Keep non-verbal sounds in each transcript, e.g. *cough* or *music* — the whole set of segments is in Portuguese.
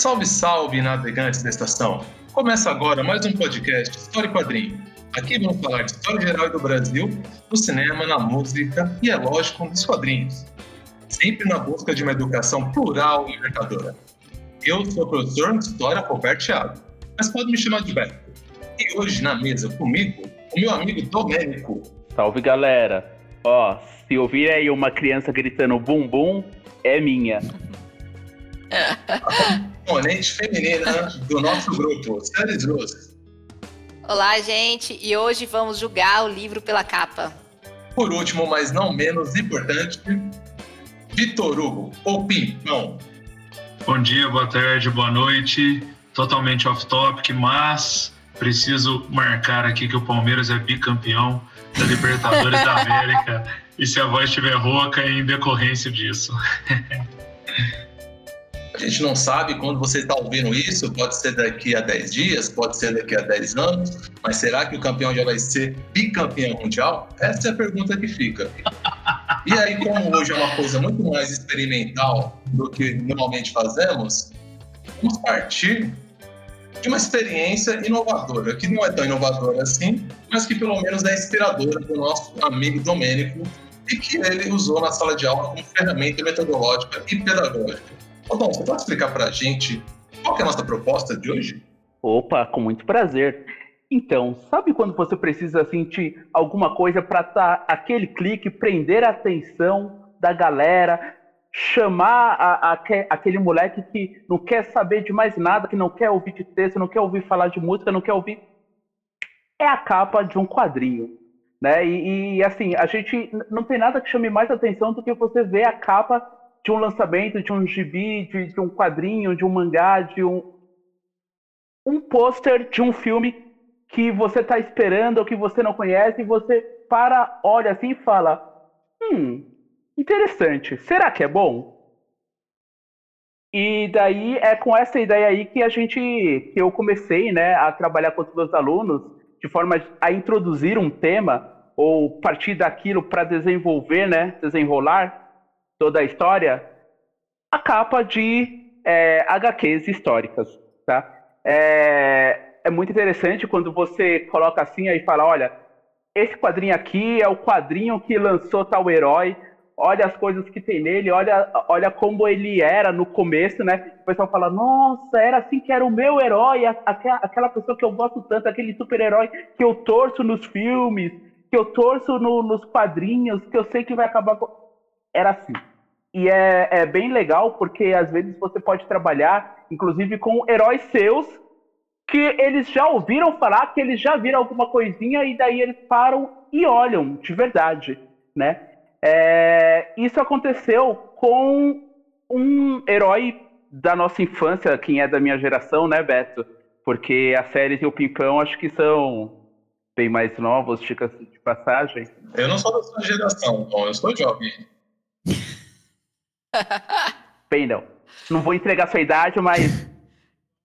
Salve, salve, navegantes da estação! Começa agora mais um podcast História e Quadrinho. Aqui vamos falar de história geral do Brasil, no cinema, na música e, é lógico, nos quadrinhos. Sempre na busca de uma educação plural e libertadora. Eu sou o professor de História Roberto Thiago, mas pode me chamar de Beto. E hoje na mesa comigo, o meu amigo Domênico. Salve galera! Ó, se ouvir aí uma criança gritando bum bum, é minha. *laughs* A componente feminina do nosso grupo, Séries Luz. Olá, gente, e hoje vamos julgar o livro pela capa. Por último, mas não menos importante, Vitor Hugo, o Pimpão. Bom dia, boa tarde, boa noite. Totalmente off-topic, mas preciso marcar aqui que o Palmeiras é bicampeão da Libertadores da *laughs* América e se a voz estiver rouca é em decorrência disso. *laughs* A gente não sabe quando você está ouvindo isso, pode ser daqui a 10 dias, pode ser daqui a 10 anos, mas será que o campeão já vai ser bicampeão mundial? Essa é a pergunta que fica. E aí, como hoje é uma coisa muito mais experimental do que normalmente fazemos, vamos partir de uma experiência inovadora, que não é tão inovadora assim, mas que pelo menos é inspiradora para o nosso amigo Domênico e que ele usou na sala de aula como ferramenta metodológica e pedagógica. Dom, você pode explicar para a gente qual é a nossa proposta de hoje? Opa, com muito prazer. Então, sabe quando você precisa sentir alguma coisa para dar aquele clique, prender a atenção da galera, chamar a, a, aquele moleque que não quer saber de mais nada, que não quer ouvir de texto, não quer ouvir falar de música, não quer ouvir. É a capa de um quadrinho. Né? E, e assim, a gente não tem nada que chame mais atenção do que você ver a capa de um lançamento, de um gibi, de, de um quadrinho, de um mangá, de um, um pôster de um filme que você está esperando ou que você não conhece e você para, olha assim e fala: Hum, interessante, será que é bom? E daí é com essa ideia aí que a gente, que eu comecei, né, a trabalhar com os meus alunos de forma a introduzir um tema ou partir daquilo para desenvolver, né, desenrolar toda a história, a capa de é, HQs históricas, tá? É, é muito interessante quando você coloca assim aí fala, olha, esse quadrinho aqui é o quadrinho que lançou tal herói, olha as coisas que tem nele, olha, olha como ele era no começo, né? O pessoal fala, nossa, era assim que era o meu herói, aquela, aquela pessoa que eu gosto tanto, aquele super-herói que eu torço nos filmes, que eu torço no, nos quadrinhos, que eu sei que vai acabar com... Era assim. E é, é bem legal porque às vezes você pode trabalhar, inclusive, com heróis seus que eles já ouviram falar, que eles já viram alguma coisinha e daí eles param e olham de verdade, né? É, isso aconteceu com um herói da nossa infância, quem é da minha geração, né, Beto? Porque a série e o Pimpão acho que são bem mais novos, de passagem. Eu não sou da sua geração, bom, eu sou jovem. *laughs* Bem, não. Não vou entregar sua idade, mas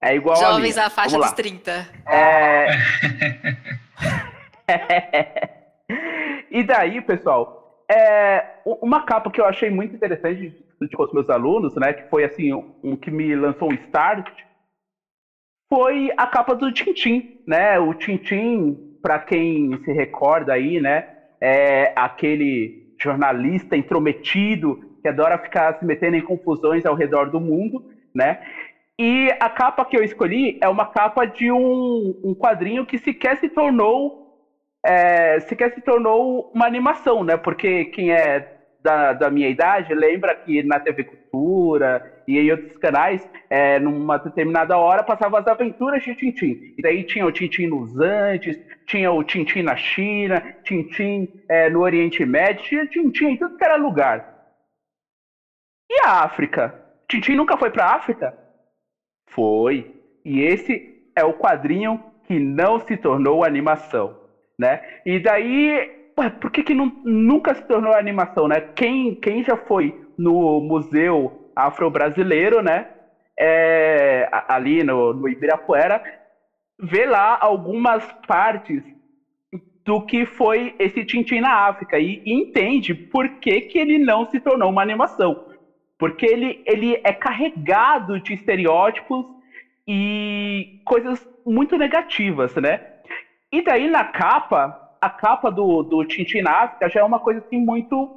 é igual Jovens à faixa dos 30. É... *laughs* e daí, pessoal, é... uma capa que eu achei muito interessante com os meus alunos, né, que foi assim, um que me lançou um start, foi a capa do Tintim, né? O Tintim, para quem se recorda aí, né, é aquele jornalista intrometido que adora ficar se metendo em confusões ao redor do mundo, né? E a capa que eu escolhi é uma capa de um, um quadrinho que sequer se tornou é, sequer se tornou uma animação, né? Porque quem é da, da, minha idade lembra que na TV Cultura e em outros canais, é, numa determinada hora, passavam as aventuras de Tintim. E daí tinha o Tintim nos Andes, tinha o Tintim na China, Tintim é, no Oriente Médio, tinha Tintim em tudo que era lugar. E a África? Tintin nunca foi para a África? Foi. E esse é o quadrinho que não se tornou animação, né? E daí, ué, por que, que não, nunca se tornou animação, né? Quem, quem já foi no Museu Afro-Brasileiro, né? É, ali no, no Ibirapuera, vê lá algumas partes do que foi esse Tintin na África e entende por que, que ele não se tornou uma animação porque ele, ele é carregado de estereótipos e coisas muito negativas, né? E daí na capa, a capa do, do Tintin África já é uma coisa assim muito.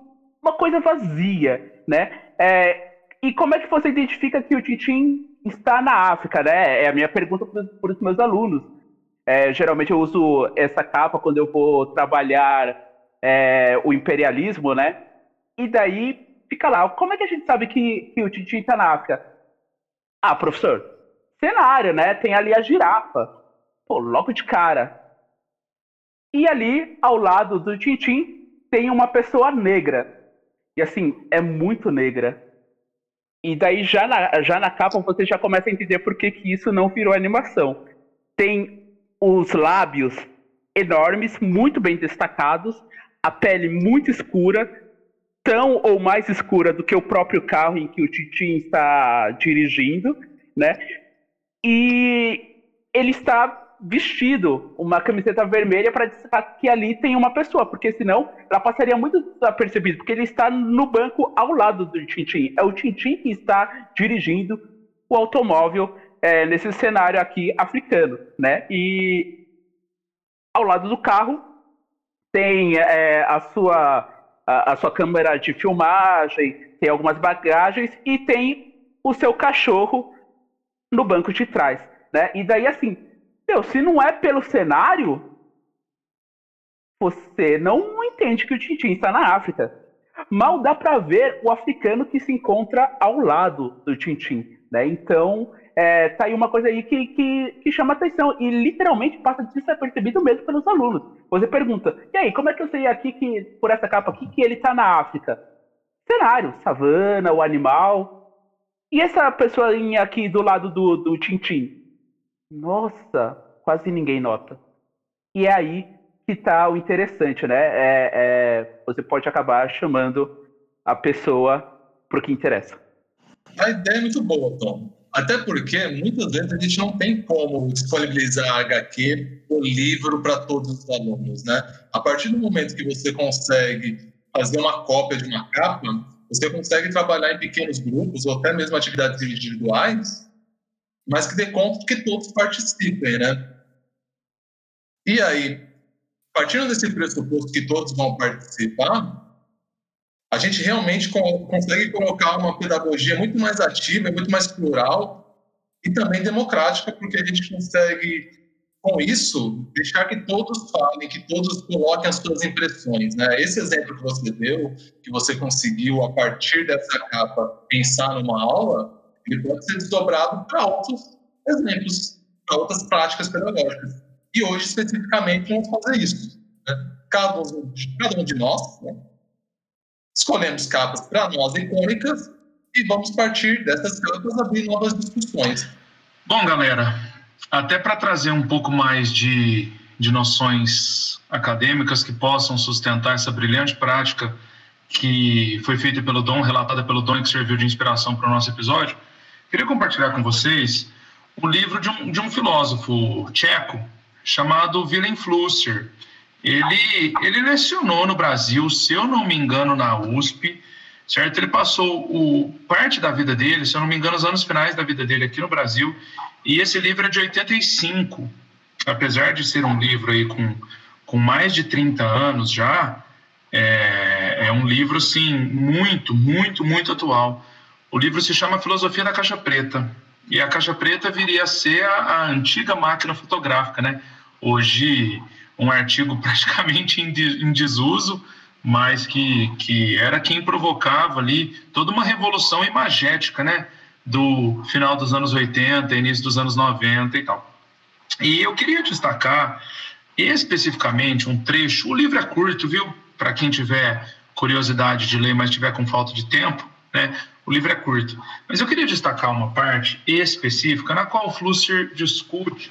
uma coisa vazia, né? É, e como é que você identifica que o Tintin está na África, né? É a minha pergunta para os meus alunos. É, geralmente eu uso essa capa quando eu vou trabalhar é, o imperialismo, né? E daí fica lá, como é que a gente sabe que, que o Tintin está na África? Ah, professor, cenário, né? Tem ali a girafa. Pô, logo de cara. E ali, ao lado do Tintin, tem uma pessoa negra. E assim, é muito negra. E daí, já na, já na capa, você já começa a entender por que, que isso não virou animação. Tem os lábios enormes, muito bem destacados, a pele muito escura, tão ou mais escura do que o próprio carro em que o Tintin está dirigindo, né? E ele está vestido uma camiseta vermelha para destacar que ali tem uma pessoa, porque senão ela passaria muito desapercebido, porque ele está no banco ao lado do Tintin. É o Tintin que está dirigindo o automóvel é, nesse cenário aqui africano, né? E ao lado do carro tem é, a sua a, sua câmera de filmagem, tem algumas bagagens e tem o seu cachorro no banco de trás, né? E daí assim, meu, se não é pelo cenário, você não entende que o Tintin está na África. Mal dá para ver o africano que se encontra ao lado do Tintin, né? Então, é, tá aí uma coisa aí que, que, que chama atenção e literalmente passa desapercebido mesmo pelos alunos. Você pergunta, e aí, como é que eu sei aqui que, por essa capa aqui, que ele está na África? Cenário, savana, o animal. E essa pessoinha aqui do lado do, do Tintin? Nossa, quase ninguém nota. E é aí que está o interessante, né? É, é, você pode acabar chamando a pessoa para o que interessa. A ideia é muito boa, Tom. Até porque muitas vezes a gente não tem como disponibilizar HQ o livro para todos os alunos, né? A partir do momento que você consegue fazer uma cópia de uma capa, você consegue trabalhar em pequenos grupos ou até mesmo atividades individuais mas que dê conta que todos participem, né? E aí, partindo desse pressuposto que todos vão participar, a gente realmente consegue colocar uma pedagogia muito mais ativa, muito mais plural e também democrática, porque a gente consegue, com isso, deixar que todos falem, que todos coloquem as suas impressões. Né? Esse exemplo que você deu, que você conseguiu, a partir dessa capa, pensar numa aula, ele pode ser desdobrado para outros exemplos, para outras práticas pedagógicas. E hoje, especificamente, vamos fazer isso. Né? Cada, um, cada um de nós né? Escolhemos capas para nós icônicas e vamos partir dessas capas abrir novas discussões. Bom, galera, até para trazer um pouco mais de, de noções acadêmicas que possam sustentar essa brilhante prática que foi feita pelo Dom, relatada pelo Dom, que serviu de inspiração para o nosso episódio, Queria compartilhar com vocês o livro de um, de um filósofo tcheco chamado Willem Flusser. Ele, ele lecionou no Brasil, se eu não me engano, na USP, certo? Ele passou o, parte da vida dele, se eu não me engano, os anos finais da vida dele aqui no Brasil, e esse livro é de 85. Apesar de ser um livro aí com, com mais de 30 anos já, é, é um livro, assim, muito, muito, muito atual. O livro se chama Filosofia da Caixa Preta. E a caixa preta viria a ser a, a antiga máquina fotográfica, né? Hoje, um artigo *laughs* praticamente em, de, em desuso, mas que, que era quem provocava ali toda uma revolução imagética, né? Do final dos anos 80, início dos anos 90 e tal. E eu queria destacar especificamente um trecho. O livro é curto, viu? Para quem tiver curiosidade de ler, mas tiver com falta de tempo, né? O livro é curto. Mas eu queria destacar uma parte específica na qual o Flusser discute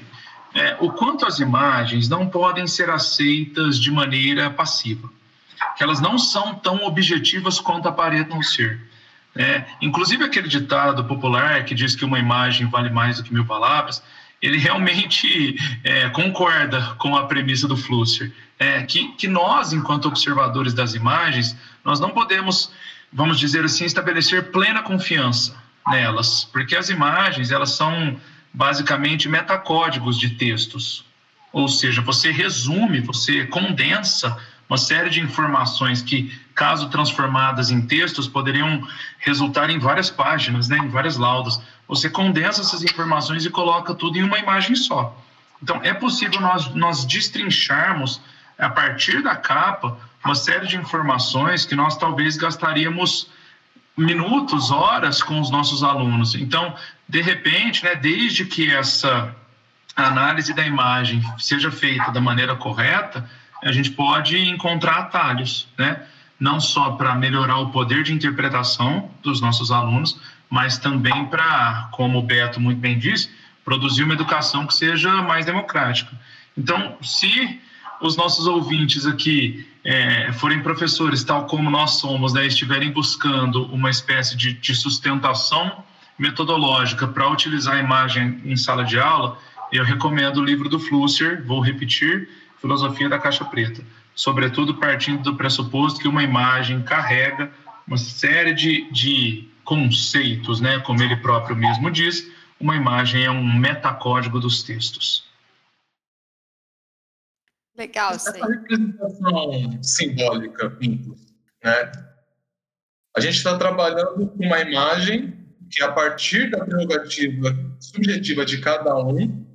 é, o quanto as imagens não podem ser aceitas de maneira passiva, que elas não são tão objetivas quanto aparentam ser. É, inclusive aquele ditado popular que diz que uma imagem vale mais do que mil palavras, ele realmente é, concorda com a premissa do Flusser, é, que, que nós, enquanto observadores das imagens, nós não podemos vamos dizer assim, estabelecer plena confiança nelas, porque as imagens elas são basicamente metacódigos de textos, ou seja, você resume, você condensa uma série de informações que, caso transformadas em textos, poderiam resultar em várias páginas, né, em várias laudas. Você condensa essas informações e coloca tudo em uma imagem só. Então, é possível nós, nós destrincharmos, a partir da capa, uma série de informações que nós talvez gastaríamos minutos, horas com os nossos alunos. Então, de repente, né, desde que essa análise da imagem seja feita da maneira correta, a gente pode encontrar atalhos, né? Não só para melhorar o poder de interpretação dos nossos alunos, mas também para, como o Beto muito bem disse, produzir uma educação que seja mais democrática. Então, se os nossos ouvintes aqui é, forem professores, tal como nós somos, né, estiverem buscando uma espécie de, de sustentação metodológica para utilizar a imagem em sala de aula, eu recomendo o livro do Flusser, vou repetir, Filosofia da Caixa Preta, sobretudo partindo do pressuposto que uma imagem carrega uma série de, de conceitos, né, como ele próprio mesmo diz, uma imagem é um metacódigo dos textos. Legal, Essa representação simbólica, né? A gente está trabalhando com uma imagem que, a partir da prerrogativa subjetiva de cada um,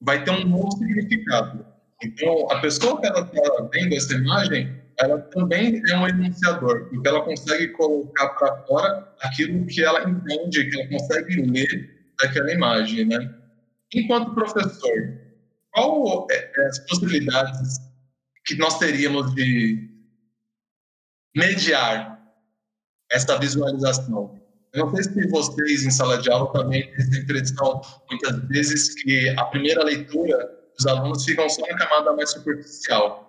vai ter um novo significado. Então, a pessoa que ela está vendo essa imagem, ela também é um enunciador, porque ela consegue colocar para fora aquilo que ela entende, que ela consegue ler daquela imagem, né? Enquanto professor, qual é, é as possibilidades que nós teríamos de mediar essa visualização? Eu não sei se vocês em sala de aula também têm impressão, muitas vezes, que a primeira leitura dos alunos ficam só na camada mais superficial.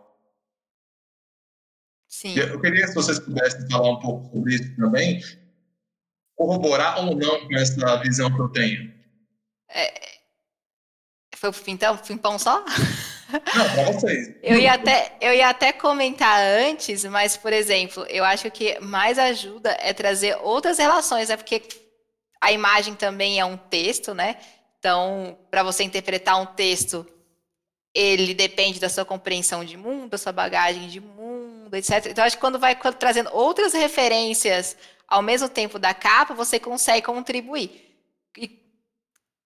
Sim. Eu queria que vocês pudessem falar um pouco sobre isso também, corroborar ou não com essa visão que eu tenho. É, foi pro Pimpão, Pimpão só? Não, para vocês. eu, ia até, eu ia até comentar antes, mas, por exemplo, eu acho que mais ajuda é trazer outras relações, né? Porque a imagem também é um texto, né? Então, para você interpretar um texto, ele depende da sua compreensão de mundo, da sua bagagem de mundo, etc. Então, acho que quando vai trazendo outras referências ao mesmo tempo da capa, você consegue contribuir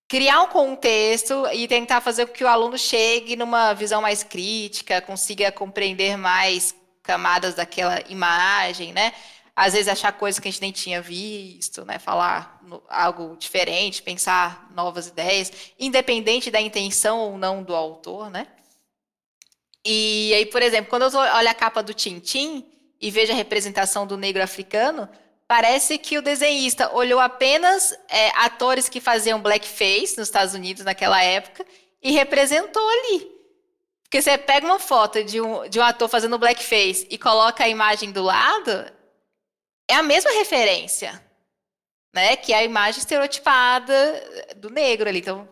criar um contexto e tentar fazer com que o aluno chegue numa visão mais crítica, consiga compreender mais camadas daquela imagem, né? Às vezes achar coisas que a gente nem tinha visto, né? Falar algo diferente, pensar novas ideias, independente da intenção ou não do autor, né? E aí, por exemplo, quando eu olho a capa do Tintim e vejo a representação do negro africano, Parece que o desenhista olhou apenas é, atores que faziam blackface nos Estados Unidos naquela época e representou ali. Porque você pega uma foto de um, de um ator fazendo blackface e coloca a imagem do lado, é a mesma referência, né? Que é a imagem estereotipada do negro ali. Então,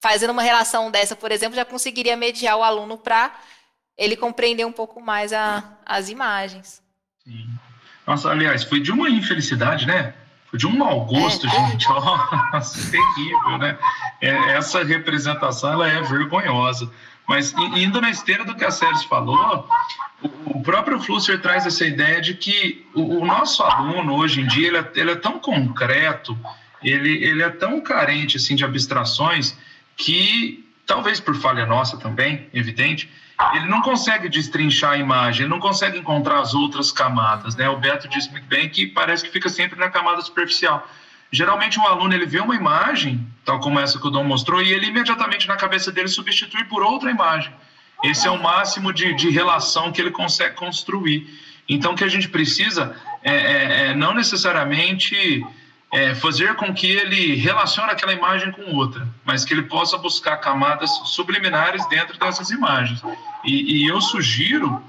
fazendo uma relação dessa, por exemplo, já conseguiria mediar o aluno para ele compreender um pouco mais a, as imagens. Sim. Nossa, aliás, foi de uma infelicidade, né? Foi de um mau gosto, é, gente. *laughs* Nossa, terrível, né? É, essa representação ela é vergonhosa. Mas indo na esteira do que a Sérgio falou, o próprio Flusser traz essa ideia de que o, nosso aluno hoje em dia ele é, ele é, tão concreto, ele, ele é tão carente assim de abstrações que talvez por falha nossa também, evidente, ele não consegue destrinchar a imagem, ele não consegue encontrar as outras camadas, né? O Beto disse muito bem que parece que fica sempre na camada superficial. Geralmente um aluno ele vê uma imagem, tal como essa que o Dom mostrou, e ele imediatamente na cabeça dele substitui por outra imagem. Esse é o máximo de, de relação que ele consegue construir. Então, o que a gente precisa é, é, é não necessariamente é, fazer com que ele relacione aquela imagem com outra, mas que ele possa buscar camadas subliminares dentro dessas imagens. E, e eu sugiro,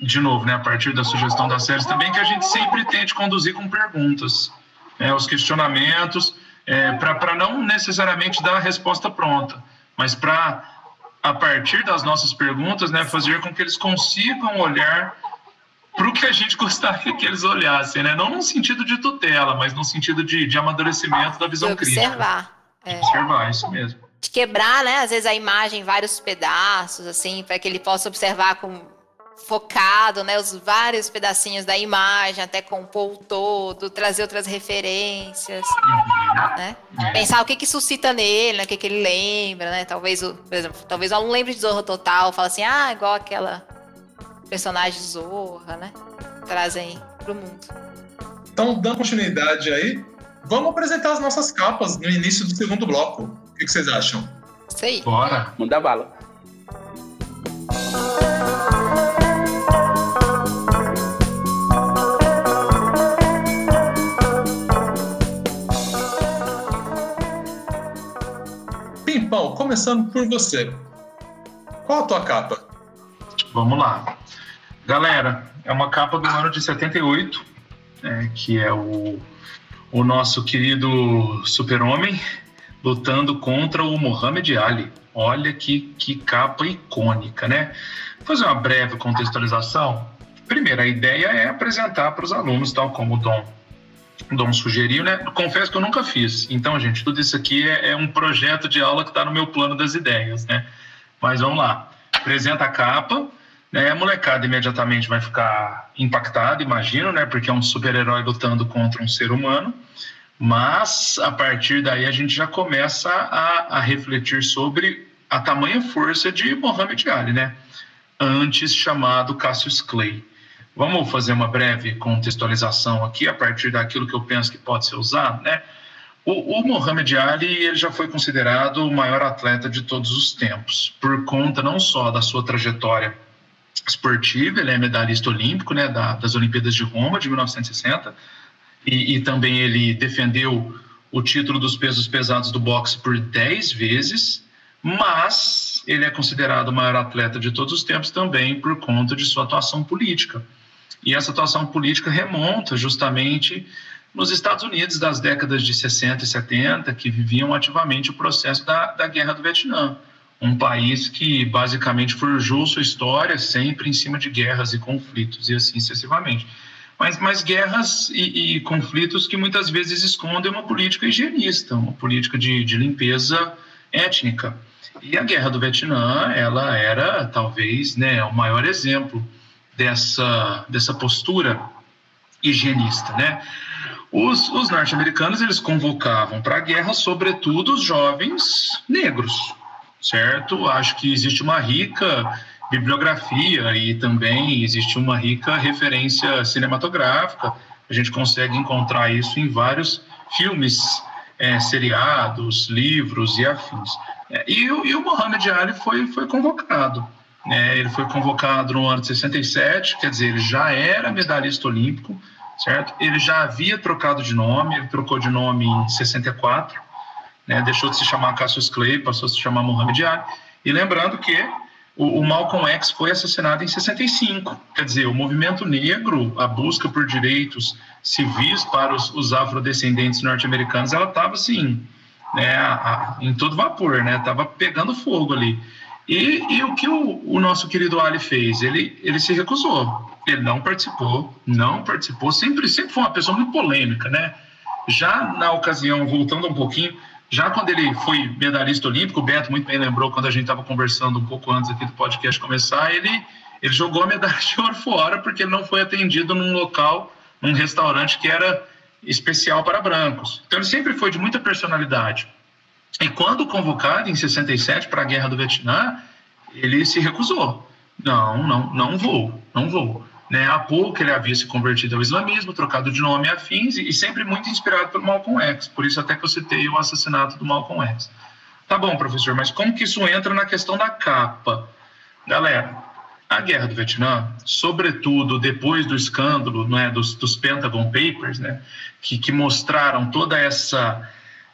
de novo, né, a partir da sugestão da série também, que a gente sempre tente conduzir com perguntas, né, os questionamentos, é, para não necessariamente dar a resposta pronta, mas para, a partir das nossas perguntas, né, fazer com que eles consigam olhar para o que a gente gostaria que eles olhassem, né? Não no sentido de tutela, mas no sentido de, de amadurecimento da visão de observar. crítica. É. Observar, isso mesmo. De quebrar, né? Às vezes a imagem em vários pedaços, assim, para que ele possa observar com focado, né? Os vários pedacinhos da imagem, até compor o todo, trazer outras referências, uhum. né? É. Pensar o que que suscita nele, né? O que que ele lembra, né? Talvez o, por exemplo, talvez o aluno lembre de Zorro Total, fala assim, ah, igual aquela personagem Zorra, né? Trazem pro mundo. Então, dando continuidade aí, vamos apresentar as nossas capas no início do segundo bloco. O que, vocês acham? Isso aí. Bora. Manda bala. Pimpão, começando por você. Qual a tua capa? Vamos lá. Galera, é uma capa do ano de 78, é, que é o, o nosso querido super-homem lutando contra o Muhammad Ali. Olha que, que capa icônica, né? Vou fazer uma breve contextualização. Primeiro, a ideia é apresentar para os alunos, tal como o Dom, Dom sugeriu, né? Confesso que eu nunca fiz. Então, gente, tudo isso aqui é, é um projeto de aula que está no meu plano das ideias, né? Mas vamos lá. Apresenta a capa, né? A molecada imediatamente vai ficar impactada, imagino, né? Porque é um super-herói lutando contra um ser humano. Mas a partir daí a gente já começa a, a refletir sobre a tamanha força de Muhammad Ali, né? Antes chamado Cassius Clay. Vamos fazer uma breve contextualização aqui a partir daquilo que eu penso que pode ser usado, né? O, o Muhammad Ali ele já foi considerado o maior atleta de todos os tempos, por conta não só da sua trajetória esportiva, ele é medalhista olímpico né, da, das Olimpíadas de Roma de 1960 e, e, também ele defendeu o título dos pesos pesados do boxe por 10 vezes, mas ele é considerado o maior atleta de todos os tempos também por conta de sua atuação política. E essa atuação política remonta justamente nos Estados Unidos das décadas de 60 e 70, que viviam ativamente o processo da, da Guerra do Vietnã um país que basicamente forjou sua história sempre em cima de guerras e conflitos e assim sucessivamente. Mas, mas guerras e, e conflitos que muitas vezes escondem uma política higienista, uma política de, de limpeza étnica. E a guerra do Vietnã, ela era talvez né, o maior exemplo dessa, dessa postura higienista, né? Os, os norte-americanos eles convocavam para a guerra, sobretudo, os jovens negros, certo? Acho que existe uma rica bibliografia e também existe uma rica referência cinematográfica. A gente consegue encontrar isso em vários filmes, é, seriados, livros e afins. É, e, e, o Muhammad Ali foi, foi convocado. Né? Ele foi convocado no ano de 67, quer dizer, ele já era medalhista olímpico, certo? Ele já havia trocado de nome, ele trocou de nome em 64, né? deixou de se chamar Cassius Clay, passou a se chamar Muhammad Ali. E lembrando que o, o, Malcolm X foi assassinado em 65. Quer dizer, o movimento negro, a busca por direitos civis para os, os afrodescendentes norte-americanos, ela estava assim, né, a, a, em todo vapor, né? Estava pegando fogo ali. E, e o que o, o, nosso querido Ali fez? Ele, ele se recusou. Ele não participou, não participou. Sempre, sempre foi uma pessoa muito polêmica, né? Já na ocasião, voltando um pouquinho, já quando ele foi medalhista olímpico, o Beto muito bem lembrou quando a gente estava conversando um pouco antes aqui do podcast começar, ele, ele jogou a medalha de ouro fora porque ele não foi atendido num local, num restaurante que era especial para brancos. Então ele sempre foi de muita personalidade. E quando convocado em 67 para a Guerra do Vietnã, ele se recusou. Não, não, não vou, não vou. Né? Há pouco ele havia se convertido ao islamismo, trocado de nome a afins e, sempre muito inspirado pelo Malcolm X. Por isso até que eu citei o assassinato do Malcolm X. Tá bom, professor, mas como que isso entra na questão da capa? Galera, a guerra do Vietnã, sobretudo depois do escândalo né, dos, dos Pentagon Papers, né, que, que mostraram toda essa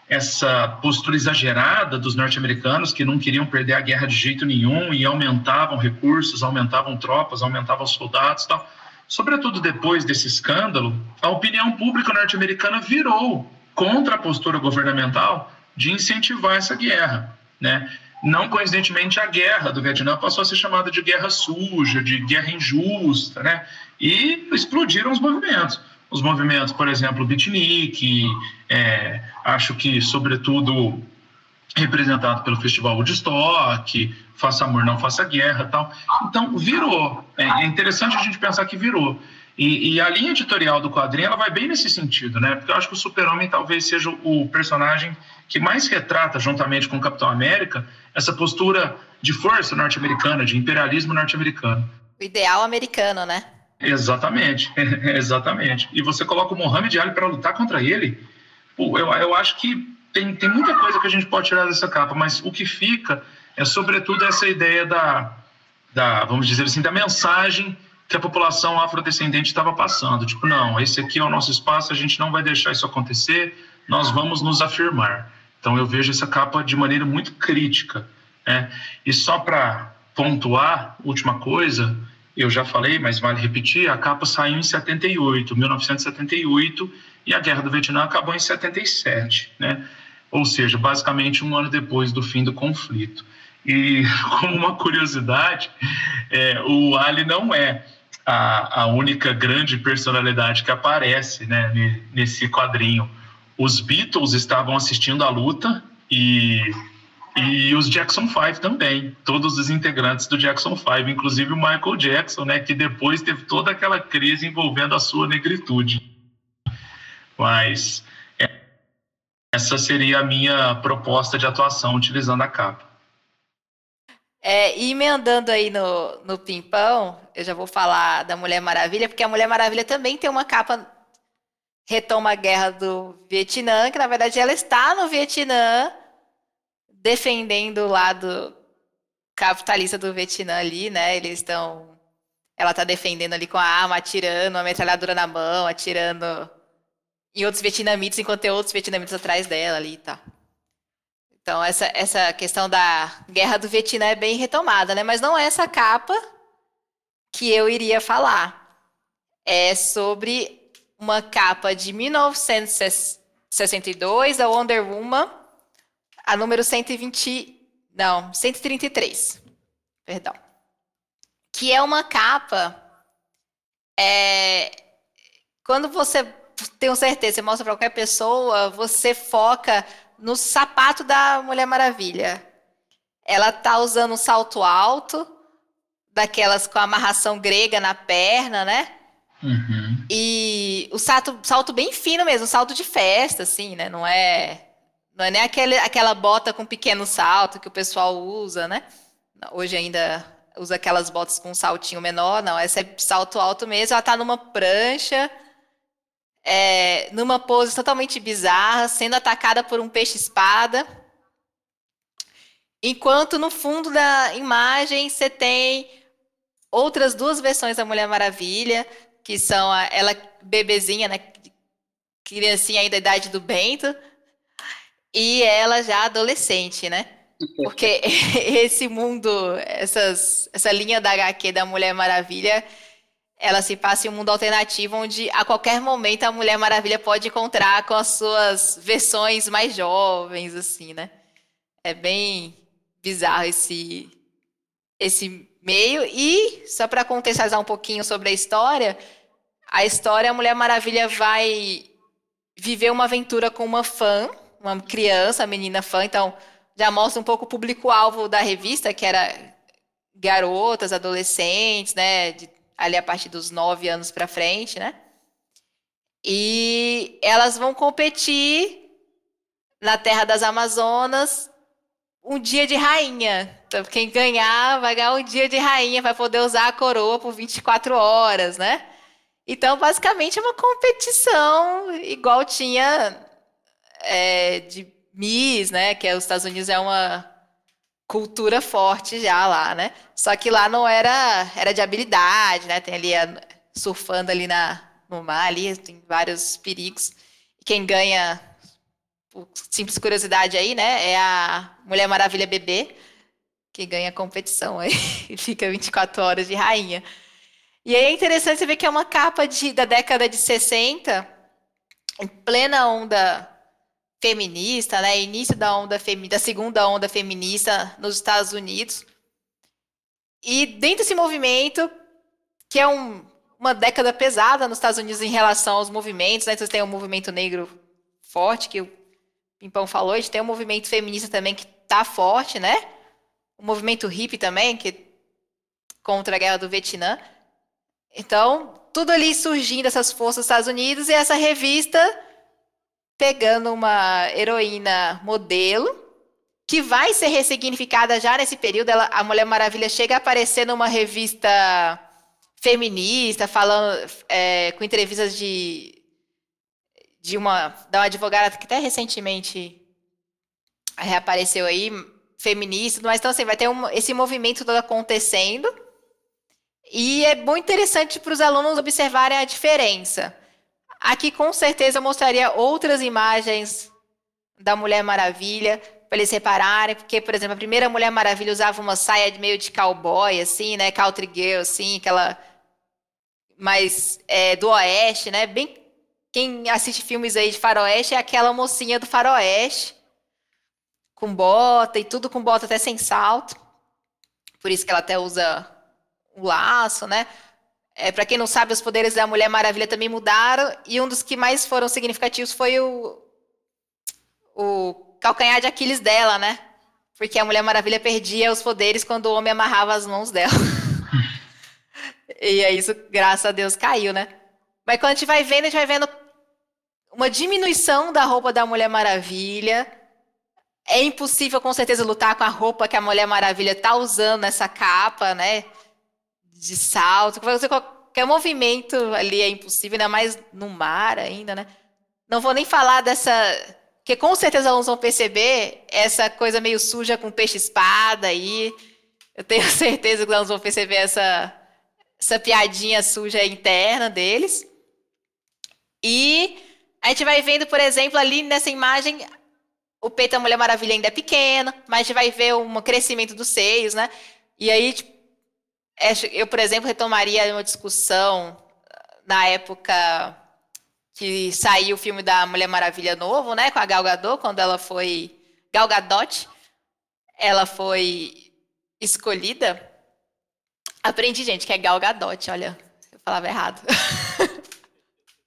essa postura exagerada dos norte-americanos que não queriam perder a guerra de jeito nenhum e aumentavam recursos, aumentavam tropas, aumentavam soldados, tal. Sobretudo depois desse escândalo, a opinião pública norte-americana virou contra a postura governamental de incentivar essa guerra, né? Não coincidentemente, a guerra do Vietnã passou a ser chamada de guerra suja, de guerra injusta, né? E explodiram os movimentos. Os movimentos, por exemplo, o é, acho que, sobretudo, representado pelo Festival Woodstock, Faça Amor, Não Faça Guerra tal. Então, virou. É, é interessante a gente pensar que virou. E, e, a linha editorial do quadrinho ela vai bem nesse sentido, né? Porque eu acho que o Super-Homem talvez seja o personagem que mais retrata, juntamente com o Capitão América, essa postura de força norte-americana, de imperialismo norte-americano. O ideal americano, né? Exatamente, *laughs* exatamente. E você coloca o Mohamed Ali para lutar contra ele, eu, eu acho que tem, tem muita coisa que a gente pode tirar dessa capa, mas o que fica é sobretudo essa ideia da, da vamos dizer assim, da mensagem que a população afrodescendente estava passando. Tipo, não, esse aqui é o nosso espaço, a gente não vai deixar isso acontecer, nós vamos nos afirmar. Então eu vejo essa capa de maneira muito crítica. Né? E só para pontuar, última coisa, eu já falei, mas vale repetir, a capa saiu em 78, 1978, e a Guerra do Vietnã acabou em 77, né? Ou seja, basicamente um ano depois do fim do conflito. E *laughs* como uma curiosidade, é, o Ali não é a, a única grande personalidade que aparece né, nesse quadrinho. Os Beatles estavam assistindo a luta e, e os Jackson 5 também, todos os integrantes do Jackson 5, inclusive o Michael Jackson, né, que depois teve toda aquela crise envolvendo a sua negritude. Mas essa seria a minha proposta de atuação utilizando a capa. É, e emendando aí no, no Pimpão, eu já vou falar da Mulher Maravilha, porque a Mulher Maravilha também tem uma capa retoma a guerra do Vietnã, que na verdade ela está no Vietnã, defendendo o lado capitalista do Vietnã ali, né? Eles estão. Ela está defendendo ali com a arma, atirando, a metralhadora na mão, atirando em outros vietnamitas, enquanto tem outros vietnamitas atrás dela ali e tá. Então, essa, essa questão da guerra do Vietnã é bem retomada, né? Mas não é essa capa que eu iria falar. É sobre uma capa de 1962 da Wonder Woman, a número 120, não, 133. Perdão. Que é uma capa é, quando você tenho certeza, você mostra para qualquer pessoa, você foca no sapato da Mulher Maravilha. Ela tá usando um salto alto, daquelas com amarração grega na perna, né? Uhum. E o salto, salto bem fino mesmo, salto de festa, assim, né? Não é, não é nem aquele, aquela bota com pequeno salto que o pessoal usa, né? Hoje ainda usa aquelas botas com um saltinho menor, não. Essa é salto alto mesmo. Ela tá numa prancha é, numa pose totalmente bizarra, sendo atacada por um peixe-espada. Enquanto no fundo da imagem você tem outras duas versões da Mulher Maravilha, que são a, ela bebezinha, né, criancinha aí da idade do Bento, e ela já adolescente, né? Porque *laughs* *laughs* esse mundo, essas, essa linha da HQ da Mulher Maravilha ela se passa em um mundo alternativo onde a qualquer momento a Mulher Maravilha pode encontrar com as suas versões mais jovens, assim, né? É bem bizarro esse esse meio e só para contextualizar um pouquinho sobre a história, a história a Mulher Maravilha vai viver uma aventura com uma fã, uma criança, menina fã, então já mostra um pouco o público-alvo da revista, que era garotas, adolescentes, né, de ali a partir dos nove anos para frente, né? E elas vão competir na Terra das Amazonas um dia de rainha. Então, quem ganhar vai ganhar um dia de rainha, vai poder usar a coroa por 24 horas, né? Então, basicamente, é uma competição igual tinha é, de Miss, né? Que é, os Estados Unidos é uma cultura forte já lá, né? Só que lá não era era de habilidade, né? Tem ali a, surfando ali na no mar ali, tem vários perigos. Quem ganha simples curiosidade aí, né, é a Mulher Maravilha bebê, que ganha a competição aí *laughs* e fica 24 horas de rainha. E aí é interessante você ver que é uma capa de, da década de 60, em plena onda feminista, né? Início da onda da segunda onda feminista nos Estados Unidos. E dentro desse movimento, que é um, uma década pesada nos Estados Unidos em relação aos movimentos, né? Então, você tem o um movimento negro forte, que o Pimpão falou, a gente tem um movimento feminista também que tá forte, né? O movimento hippie também, que contra a guerra do Vietnã. Então, tudo ali surgindo, essas forças dos Estados Unidos, e essa revista pegando uma heroína modelo, que vai ser ressignificada já nesse período. Ela, a Mulher Maravilha chega a aparecer numa revista feminista, falando é, com entrevistas de, de uma, da uma advogada que até recentemente reapareceu aí, feminista, mas então assim, vai ter um, esse movimento todo acontecendo. E é muito interessante para os alunos observarem a diferença. Aqui com certeza eu mostraria outras imagens da Mulher Maravilha para eles repararem, porque, por exemplo, a primeira Mulher Maravilha usava uma saia meio de cowboy, assim, né? Country girl, assim, aquela mais é, do oeste, né? Bem, quem assiste filmes aí de faroeste é aquela mocinha do faroeste, com bota e tudo com bota até sem salto. Por isso que ela até usa o laço, né? É, para quem não sabe, os poderes da Mulher Maravilha também mudaram, e um dos que mais foram significativos foi o, o calcanhar de Aquiles dela, né? Porque a Mulher Maravilha perdia os poderes quando o homem amarrava as mãos dela. *laughs* e aí isso, graças a Deus, caiu, né? Mas quando a gente vai vendo, a gente vai vendo uma diminuição da roupa da Mulher Maravilha. É impossível, com certeza, lutar com a roupa que a Mulher Maravilha tá usando nessa capa, né? De salto, fazer qualquer movimento ali é impossível, ainda mais no mar ainda, né? Não vou nem falar dessa. Que com certeza alunos vão perceber essa coisa meio suja com peixe-espada aí. Eu tenho *laughs* certeza que os alunos vão perceber essa, essa piadinha suja interna deles. E a gente vai vendo, por exemplo, ali nessa imagem, o peito da Mulher Maravilha ainda é pequeno, mas a gente vai ver um crescimento dos seios, né? E aí, tipo, eu, por exemplo, retomaria uma discussão na época que saiu o filme da Mulher Maravilha novo, né, com a Gal Gadot, quando ela foi Gal Gadot, ela foi escolhida. Aprendi, gente, que é Gal Gadot, olha, eu falava errado.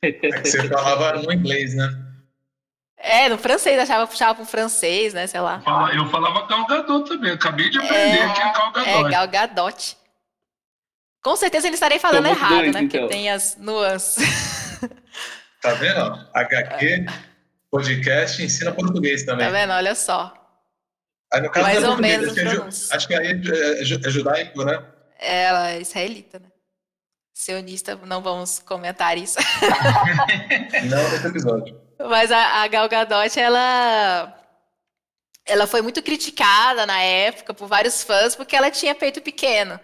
É que você falava no inglês, né? É, no francês, achava puxava pro francês, né, sei lá. Eu falava Gal Gadot também, acabei de aprender é, que é Gal Gadot. É, Gal Gadot. Com certeza ele estarei falando errado, né? Então. Porque tem as nuances. *laughs* Tá vendo? HQ, podcast, ensina português também. Tá vendo? Olha só. Aí, no caso Mais ou menos. Acho que, acho que aí é, é, é judaico, né? Ela é israelita, né? Sionista, não vamos comentar isso. *laughs* não nesse episódio. Mas a, a Gal Gadot, ela ela foi muito criticada na época por vários fãs porque ela tinha peito pequeno.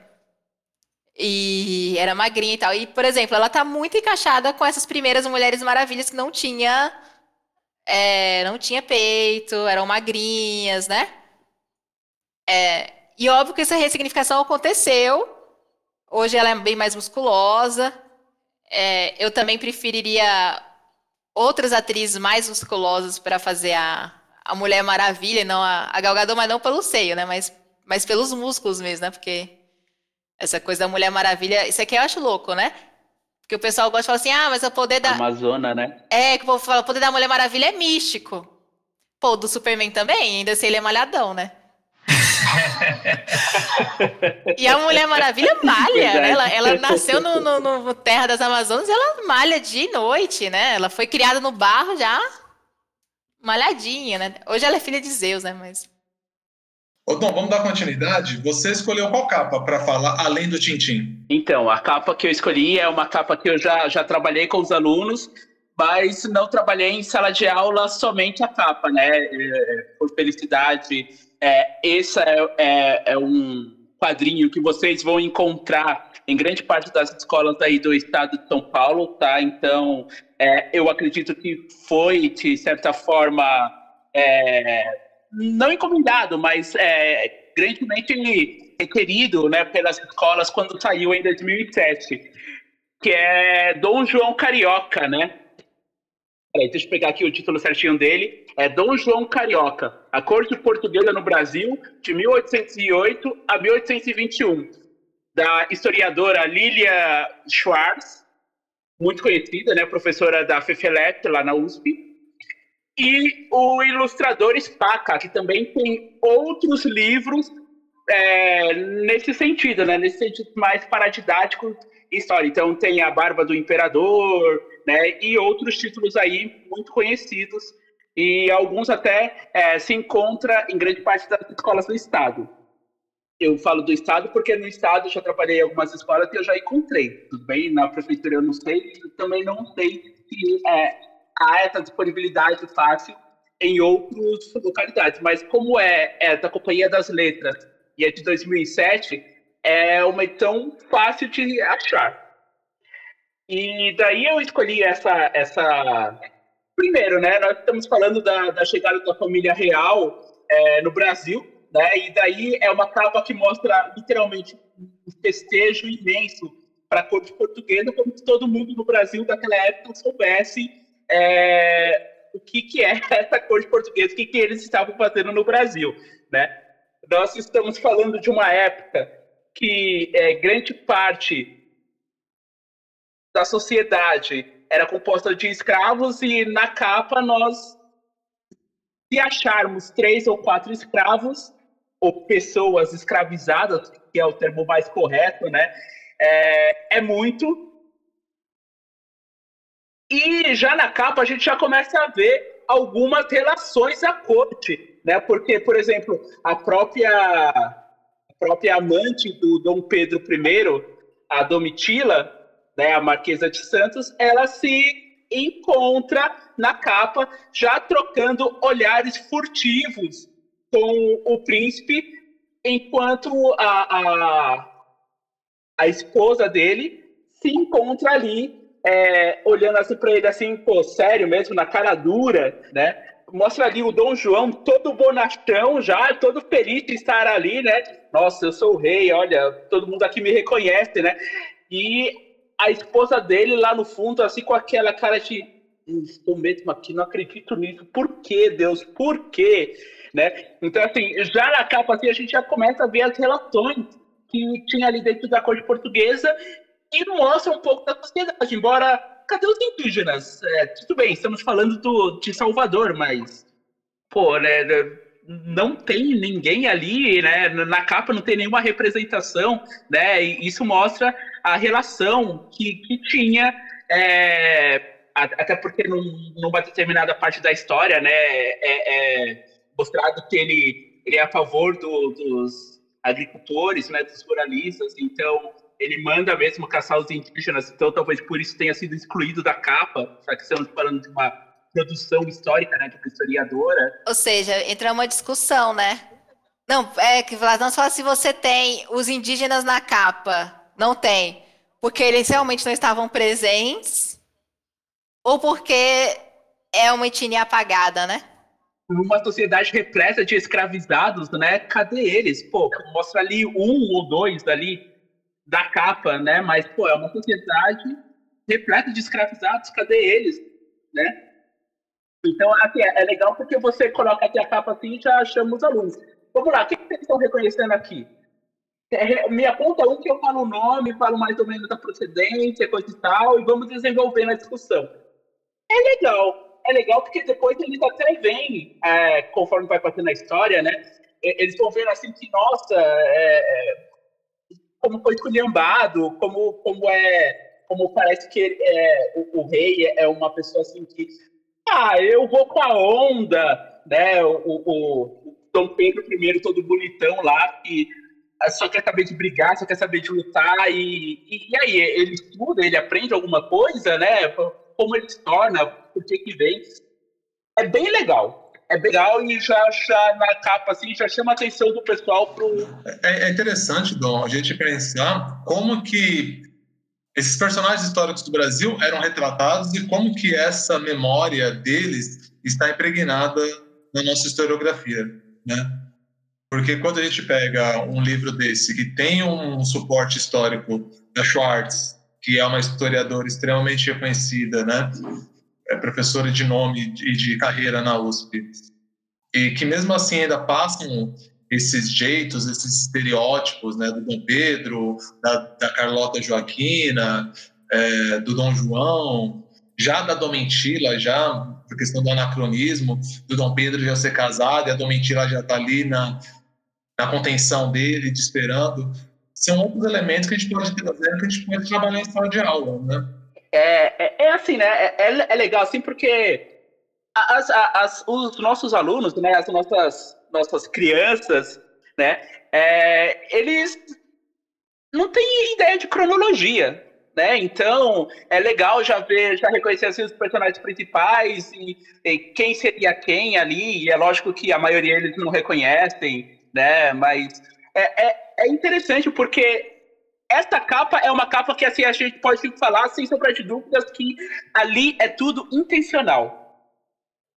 E era magrinha e tal. E, por exemplo, ela tá muito encaixada com essas primeiras Mulheres Maravilhas que não tinha. É, não tinha peito, eram magrinhas, né? É, e óbvio que essa ressignificação aconteceu. Hoje ela é bem mais musculosa. É, eu também preferiria outras atrizes mais musculosas para fazer a, a Mulher Maravilha, não a, a mas não pelo seio, né? Mas, mas pelos músculos mesmo, né? Porque essa coisa da Mulher Maravilha, isso aqui eu acho louco, né? Porque o pessoal gosta de falar assim, ah, mas o poder da. Amazona, né? É, que o povo fala, o poder da Mulher Maravilha é místico. Pô, do Superman também, ainda se ele é malhadão, né? *laughs* e a Mulher Maravilha malha, né? Ela, ela nasceu no, no, no, Terra das Amazonas e ela malha dia e noite, né? Ela foi criada no barro já malhadinha, né? Hoje ela é filha de Zeus, né? Mas Bom, vamos dar continuidade. Você escolheu qual capa para falar além do Tintim? Então, a capa que eu escolhi é uma capa que eu já, já trabalhei com os alunos, mas não trabalhei em sala de aula somente a capa, né? É, por felicidade, é, esse é, é, é, um quadrinho que vocês vão encontrar em grande parte das escolas aí do estado de São Paulo, tá? Então, é, eu acredito que foi, de certa forma, é, não encomendado, mas é, grandemente requerido né, pelas escolas quando saiu em 2007, que é Dom João Carioca, né? Peraí, deixa eu pegar aqui o título certinho dele. É Dom João Carioca, a corte portuguesa no Brasil, de 1808 a 1821, da historiadora Lilia Schwartz, muito conhecida, né, professora da FEFELET, lá na USP, e o ilustrador Spaca, que também tem outros livros é, nesse sentido, né, nesse sentido mais paradidático história. Então tem a Barba do Imperador, né, e outros títulos aí muito conhecidos e alguns até é, se encontra em grande parte das escolas do estado. Eu falo do estado porque no estado já trabalhei em algumas escolas e eu já encontrei. Tudo bem, na prefeitura eu não sei, também não sei se é, há essa disponibilidade fácil em outras localidades. Mas como é, é da Companhia das Letras e é de 2007, é uma tão fácil de achar. E daí eu escolhi essa, essa. Primeiro, né? Nós estamos falando da, da chegada da família real é, no Brasil, né? E daí é uma capa que mostra literalmente um festejo imenso para a corte portuguesa, como se todo mundo no Brasil daquela época soubesse é, o que, que é *laughs* essa corte portuguesa, o que, que eles estavam fazendo no Brasil, né? Nós estamos falando de uma época que é, grande parte da sociedade era composta de escravos e na capa nós, se acharmos três ou quatro escravos ou pessoas escravizadas, que é o termo mais correto, né, é, é muito. E já na capa a gente já começa a ver algumas relações à corte, né? Porque, por exemplo, a própria a própria amante do Dom Pedro I, a Domitila, né, a Marquesa de Santos, ela se encontra na capa já trocando olhares furtivos com o príncipe, enquanto a, a, a esposa dele se encontra ali é, olhando assim para ele assim, pô, sério mesmo, na cara dura, né? Mostra ali o Dom João todo bonachão já, todo feliz de estar ali, né? Nossa, eu sou o rei, olha, todo mundo aqui me reconhece, né? E a esposa dele lá no fundo, assim, com aquela cara de hum, estou mesmo aqui, não acredito nisso. Por que, Deus? Por quê? Né? Então, assim, já na capa assim, a gente já começa a ver as relações que tinha ali dentro da corte portuguesa e mostra um pouco da sociedade. Embora, cadê os indígenas? É, tudo bem, estamos falando do, de Salvador, mas, pô, né, não tem ninguém ali, né? Na capa não tem nenhuma representação, né? E isso mostra a relação que, que tinha, é, até porque num, numa determinada parte da história, né? É, é mostrado que ele, ele é a favor do, dos agricultores, né? Dos ruralistas, então ele manda mesmo caçar os indígenas, então talvez por isso tenha sido excluído da capa, já que estamos falando de uma produção histórica, né, de uma historiadora. Ou seja, entra uma discussão, né? Não, é que não só se você tem os indígenas na capa, não tem, porque eles realmente não estavam presentes, ou porque é uma etnia apagada, né? Uma sociedade repleta de escravizados, né? Cadê eles? Pô, mostra ali um ou dois ali da capa, né? Mas, pô, é uma sociedade repleta de escravizados, cadê eles? Né? Então, assim, é legal porque você coloca aqui a capa assim e já chama os alunos. Vamos lá, o que, vocês estão reconhecendo aqui? É, me aponta um que eu falo o nome, falo mais ou menos da procedência, coisa e tal, e vamos desenvolvendo a discussão. É legal, é legal porque depois eles até vêm, é, conforme vai passando a história, né? Eles vão vendo assim que, nossa, é, é, como foi esculhambado, como, como é como parece que é, o, o, rei é uma pessoa assim que ah, eu vou com a onda, né? O, o, o Dom Pedro I, todo bonitão lá, que só quer saber de brigar, só quer saber de lutar, e, e, e aí, ele estuda, ele aprende alguma coisa, né? Como ele se torna, por que que vem. É bem legal. É bem legal e já, já na capa, assim, já chama a atenção do pessoal pro... É, é interessante, Dom, a gente pensar como que esses personagens históricos do Brasil eram retratados e como que essa memória deles está impregnada na nossa historiografia, né? Porque quando a gente pega um livro desse que tem um suporte histórico da Schwartz, que é uma historiadora extremamente reconhecida, né? É professora de nome e de carreira na USP, e que mesmo assim ainda passam esses jeitos, esses estereótipos, né, do Dom Pedro, da, da Carlota Joaquina, é, do Dom João, já da Domitila, já por questão do anacronismo, do Dom Pedro já ser casado e a Domitila já está ali na, na contenção dele, te esperando. São outros elementos que a gente pode trazer, que a gente pode trabalhar em sala de aula, né? É, é, é assim, né? É, é, é legal assim porque as, as, os nossos alunos, né? As nossas, nossas crianças, né? É, eles não têm ideia de cronologia, né? Então é legal já ver, já reconhecer assim, os personagens principais e, e, quem seria quem ali. E é lógico que a maioria eles não reconhecem, né? Mas é, é, é interessante porque essa capa é uma capa que assim, a gente pode falar, sem sombra de dúvidas, que ali é tudo intencional.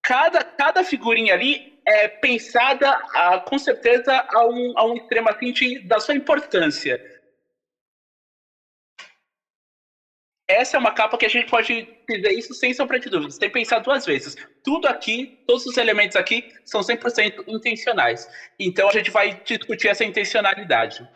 Cada, cada figurinha ali é pensada, a, com certeza, a um, a um extremo assim, de, da sua importância. Essa é uma capa que a gente pode dizer isso sem sombra de dúvidas, sem pensar duas vezes. Tudo aqui, todos os elementos aqui são 100% intencionais. Então a gente vai discutir essa intencionalidade.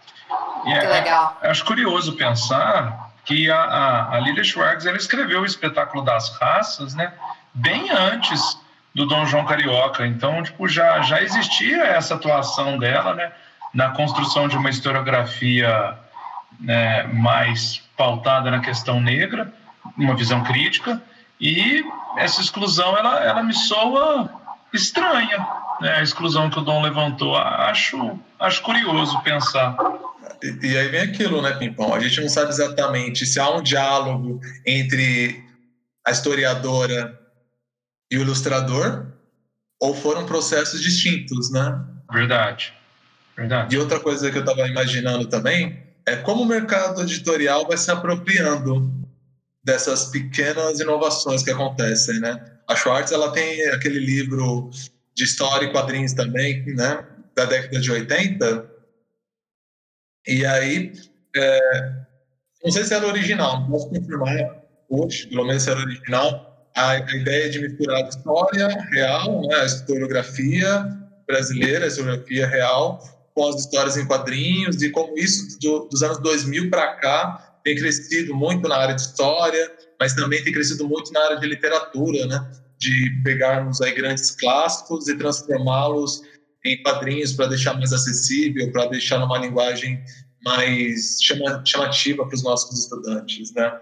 É, que legal. Acho curioso pensar que a, a, a Lilia Schwartz ela escreveu o espetáculo das raças, né, bem antes do Dom João Carioca. Então, tipo, já, já existia essa atuação dela, né, na construção de uma historiografia né, mais pautada na questão negra, uma visão crítica, e essa exclusão ela, ela me soa estranha, né, a exclusão que o Dom levantou. Acho, acho curioso pensar. E, e aí vem aquilo, né, Pimpão? A gente não sabe exatamente se há um diálogo entre a historiadora e o ilustrador ou foram processos distintos, né? Verdade. Verdade. E outra coisa que eu estava imaginando também é como o mercado editorial vai se apropriando dessas pequenas inovações que acontecem, né? A Schwartz ela tem aquele livro de história e quadrinhos também, né? Da década de 80. E aí, é, não sei se era original, não posso confirmar hoje, pelo menos se era original, a, ideia de misturar a história real, né? a historiografia brasileira, a historiografia real, com as histórias em quadrinhos e como isso do, dos anos 2000 para cá tem crescido muito na área de história, mas também tem crescido muito na área de literatura, né? De pegarmos aí grandes clássicos e transformá-los em quadrinhos para deixar mais acessível, para deixar numa linguagem mais chamativa para os nossos estudantes, né?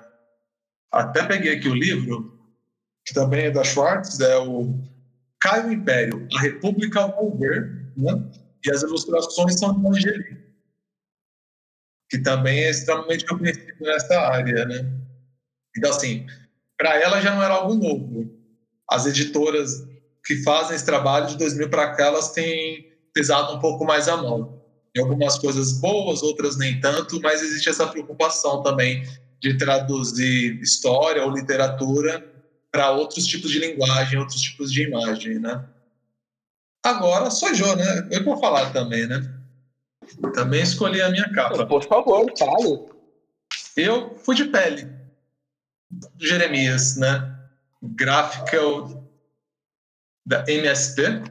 Até peguei aqui o livro, que também é da Schwartz, é o Caio Império, A República Ver, né? E as ilustrações são do Angeli, que também é extremamente reconhecido nessa área, né? Então, assim, para ela já não era algo novo. As editoras que fazem esse trabalho de 2000 para cá, elas têm pesado um pouco mais a mão. Em algumas coisas boas, outras nem tanto, mas existe essa preocupação também de traduzir história ou literatura para outros tipos de linguagem, outros tipos de imagem, né? Agora sou eu, né? Eu vou falar também, né? Também escolhi a minha capa. Por favor, fale. Eu fui de pele. Jeremias, né? Graphical da MSP.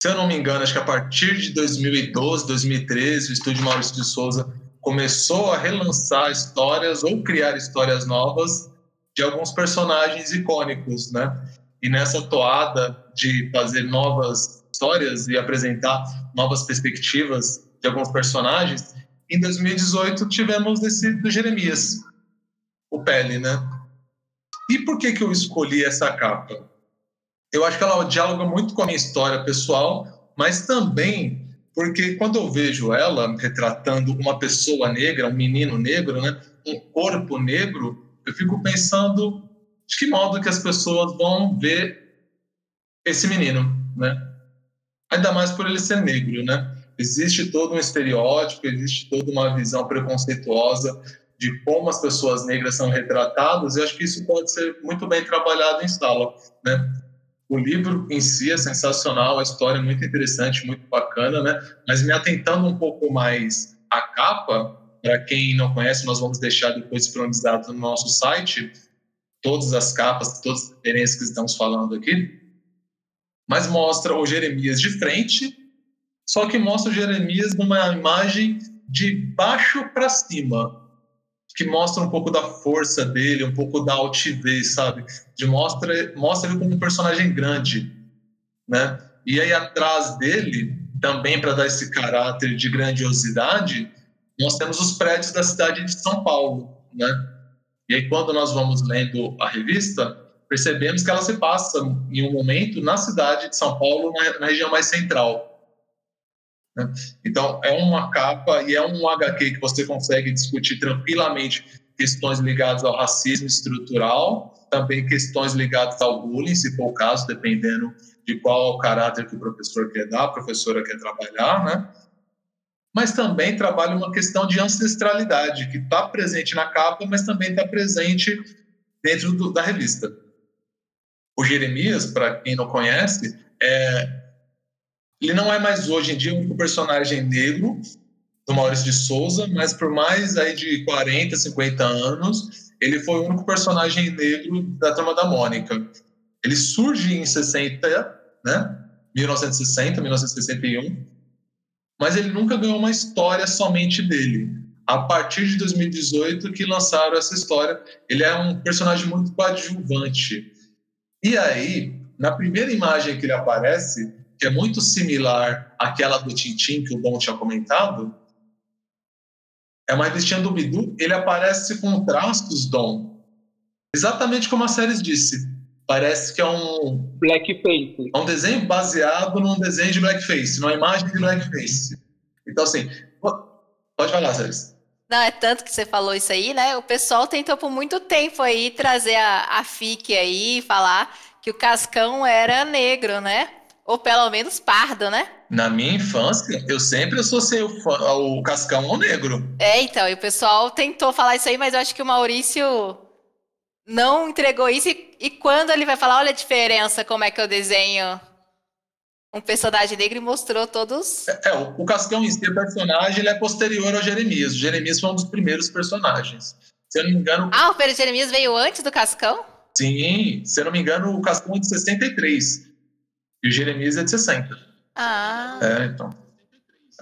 Se eu não me engano, acho que a partir de 2012, 2013, o estúdio Maurício de Souza começou a relançar histórias ou criar histórias novas de alguns personagens icônicos, né? E nessa toada de fazer novas histórias e apresentar novas perspectivas de alguns personagens, em 2018 tivemos esse do Jeremias, o Pele, né? E por que que eu escolhi essa capa? Eu acho que ela dialoga muito com a minha história pessoal, mas também porque quando eu vejo ela retratando uma pessoa negra, um menino negro, né, um corpo negro, eu fico pensando de que modo que as pessoas vão ver esse menino, né? Ainda mais por ele ser negro, né? Existe todo um estereótipo, existe toda uma visão preconceituosa de como as pessoas negras são retratadas, e acho que isso pode ser muito bem trabalhado em sala, né? O livro em si é sensacional, a história é muito interessante, muito bacana, né? Mas me atentando um pouco mais à capa, para quem não conhece, nós vamos deixar depois disponibilizado no nosso site todas as capas, todas as referências que estamos falando aqui, mas mostra o Jeremias de frente, só que mostra o Jeremias numa imagem de baixo para cima, que mostra um pouco da força dele, um pouco da altivez, sabe? De mostra, mostra ele como um personagem grande, né? E aí atrás dele, também para dar esse caráter de grandiosidade, nós temos os prédios da cidade de São Paulo, né? E aí quando nós vamos lendo a revista, percebemos que ela se passa em um momento na cidade de São Paulo, na, região mais central. Né? Então, é uma capa e é um HQ que você consegue discutir tranquilamente questões ligadas ao racismo estrutural, também questões ligadas ao bullying, se for o caso, dependendo de qual o caráter que o professor quer dar, a professora quer trabalhar, né? Mas também trabalha uma questão de ancestralidade, que está presente na capa, mas também está presente dentro do, da revista. O Jeremias, para quem não conhece, é, ele não é mais hoje em dia único personagem negro do Maurício de Souza, mas por mais aí de 40, 50 anos, ele foi o único personagem negro da Turma da Mônica. Ele surge em 60, né? 1960, 1961, mas ele nunca ganhou uma história somente dele. A partir de 2018 que lançaram essa história, ele é um personagem muito coadjuvante. E aí, na primeira imagem que ele aparece, que é muito similar àquela do Tintim que o Dom tinha comentado, é uma revistinha do Bidu, ele aparece com traços, Dom, exatamente como a série disse. Parece que é um... Blackface. É um desenho baseado num desenho de blackface, numa imagem de blackface. Então, assim, pode falar, Séries. Não, é tanto que você falou isso aí, né? O pessoal tentou por muito tempo aí trazer a, a FIC aí, falar que o Cascão era negro, né? Ou pelo menos pardo, né? Na minha infância, eu sempre associei o, o Cascão ao negro. É, então, e o pessoal tentou falar isso aí, mas eu acho que o Maurício não entregou isso. E, e quando ele vai falar, olha a diferença, como é que eu desenho um personagem negro e mostrou todos. É, é o, o Cascão em si, o personagem, ele é posterior ao Jeremias. O Jeremias foi um dos primeiros personagens. Se eu não me engano. Ah, o Jeremias veio antes do Cascão? Sim, se eu não me engano, o Cascão é de 63. E o Jeremias é de 60. Ah. É, então.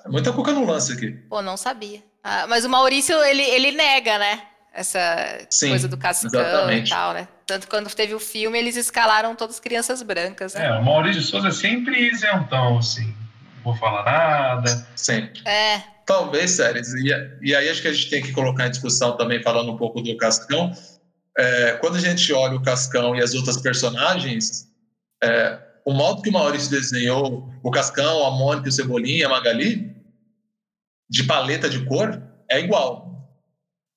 Muita cuca no lance aqui. Pô, não sabia. Ah, mas o Maurício, ele, ele nega, né? Essa Sim, coisa do cascão exatamente. e tal, né? Tanto quando teve o filme, eles escalaram todas crianças brancas. Né? É, o Maurício de Souza é sempre isentão, assim. Não vou falar nada. Sempre. É. Talvez, séries. E, e aí acho que a gente tem que colocar em discussão também, falando um pouco do Cascão. É, quando a gente olha o Cascão e as outras personagens, é, o modo que o Maurício desenhou o Cascão, a Mônica, o Cebolinha, a Magali, de paleta de cor, é igual.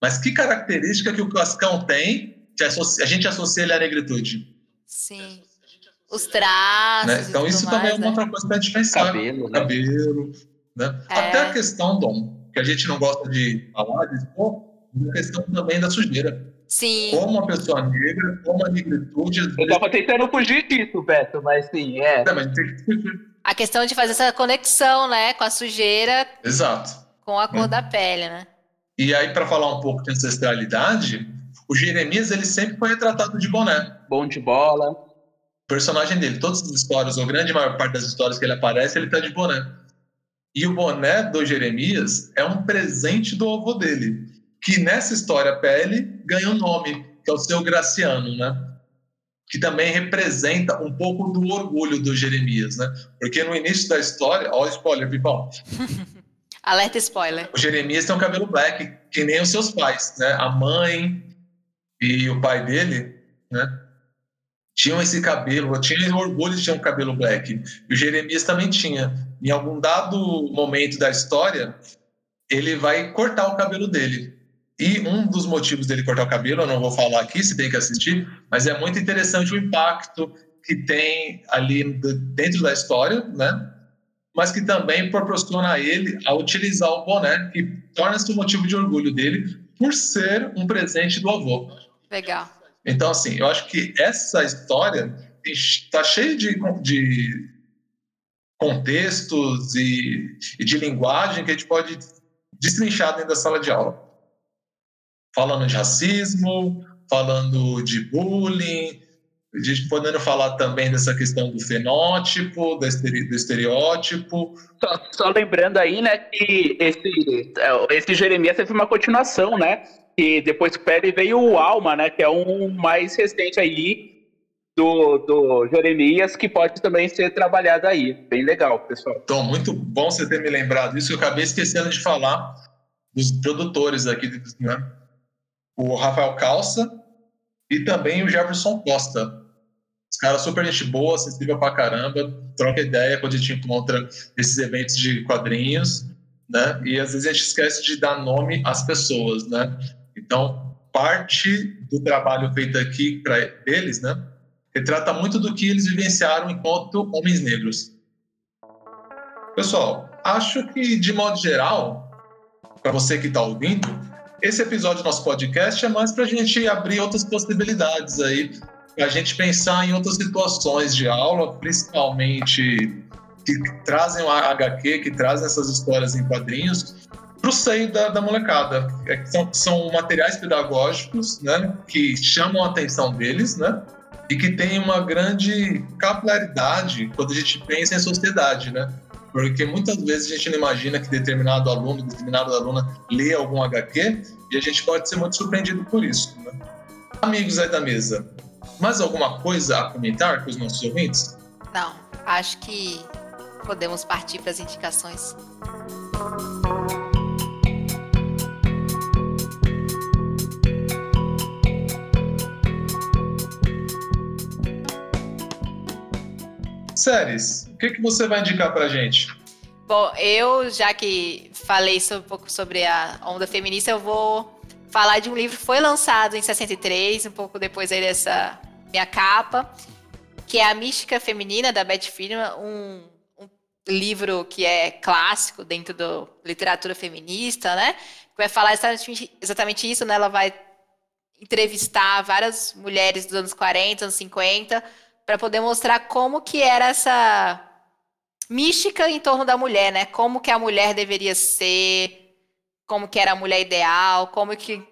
Mas que característica que o Cascão tem que a gente associa ele à negritude? Sim. Os traços. Né? Então, isso mais, também é uma né? outra coisa para a gente pensar. Cabelo, né? Cabelo. Né? É. Até a questão, Dom, que a gente não gosta de falar, de expor, a questão também da sujeira. Sim. Como uma pessoa negra, como a negritude. Eu estava tentando fugir disso, Beto, mas sim, é. é mas tem que A questão de fazer essa conexão, né, com a sujeira. Exato. Com a cor é. da pele, né? E aí, para falar um pouco de ancestralidade, o Jeremias ele sempre foi retratado de boné. Bom de bola. O personagem dele, todas as histórias, ou grande maior parte das histórias que ele aparece, ele tá de boné. E o boné do Jeremias é um presente do avô dele que nessa história pele ganha um nome, que é o seu Graciano, né? Que também representa um pouco do orgulho do Jeremias, né? Porque no início da história, ó, spoiler, Pipão. *laughs* Alerta spoiler. O Jeremias tem um cabelo black, que nem os seus pais, né? A mãe e o pai dele, né? Tinham esse cabelo, tinha orgulho de ter um cabelo black. E o Jeremias também tinha. Em algum dado momento da história, ele vai cortar o cabelo dele. E um dos motivos dele cortar o cabelo, eu não vou falar aqui, se tem que assistir, mas é muito interessante o impacto que tem ali dentro da história, né? Mas que também proporciona a ele a utilizar o boné, que torna-se um motivo de orgulho dele por ser um presente do avô. Legal. Então, assim, eu acho que essa história está cheia de, de contextos e, e de linguagem que a gente pode destrinchar dentro da sala de aula falando de racismo, falando de bullying, a gente podendo falar também dessa questão do fenótipo, do estereótipo. Só, só, lembrando aí, né, que esse, é, esse Jeremias teve uma continuação, né? E depois do Pérez veio o Alma, né? Que é um mais recente aí do, do Jeremias, que pode também ser trabalhado aí. Bem legal, pessoal. Então, muito bom você ter me lembrado isso. Eu acabei esquecendo de falar dos produtores aqui, né? O Rafael Calça e também o Jefferson Costa. Os caras super gente boa, acessível pra caramba, troca ideia quando a gente encontra esses eventos de quadrinhos, né? E às vezes a gente esquece de dar nome às pessoas, né? Então, parte do trabalho feito aqui para eles, né? Retrata muito do que eles vivenciaram enquanto homens negros. Pessoal, acho que de modo geral, para você que está ouvindo, esse episódio do nosso podcast é mais para a gente abrir outras possibilidades aí, a gente pensar em outras situações de aula, principalmente que trazem o HQ, que trazem essas histórias em quadrinhos, para o seio da, da molecada. É, são, são materiais pedagógicos né, que chamam a atenção deles, né? E que tem uma grande capilaridade quando a gente pensa em sociedade, né? Porque muitas vezes a gente não imagina que determinado aluno, determinada aluna lê algum HQ e a gente pode ser muito surpreendido por isso. Né? Amigos aí da mesa, mais alguma coisa a comentar com os nossos ouvintes? Não, acho que podemos partir para as indicações. séries, o que, que você vai indicar pra gente? Bom, eu, já que falei um pouco sobre a onda feminista, eu vou falar de um livro que foi lançado em 63, um pouco depois aí dessa minha capa, que é A Mística Feminina, da Beth Firma, um, um livro que é clássico dentro da literatura feminista, né? Que vai falar exatamente isso, né? Ela vai entrevistar várias mulheres dos anos 40, anos 50, para poder mostrar como que era essa mística em torno da mulher, né? Como que a mulher deveria ser, como que era a mulher ideal, como que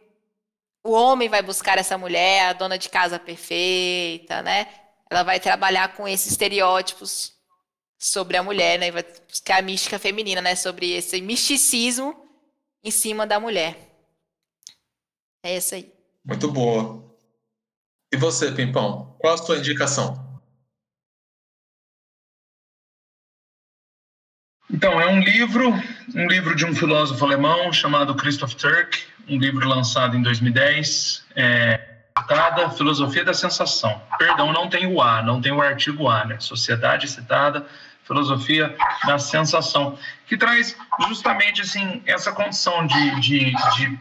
o homem vai buscar essa mulher, a dona de casa perfeita, né? Ela vai trabalhar com esses estereótipos sobre a mulher, né? Buscar a mística feminina, né? Sobre esse misticismo em cima da mulher. É essa aí. Muito boa. E você, Pimpão? Qual a sua indicação? Então, é um livro, um livro de um filósofo alemão chamado Christoph Turk, um livro lançado em 2010, é, citada Filosofia da Sensação. Perdão, não tem o A, não tem o artigo A, né? Sociedade citada, Filosofia da Sensação, que traz justamente assim essa condição de, de, de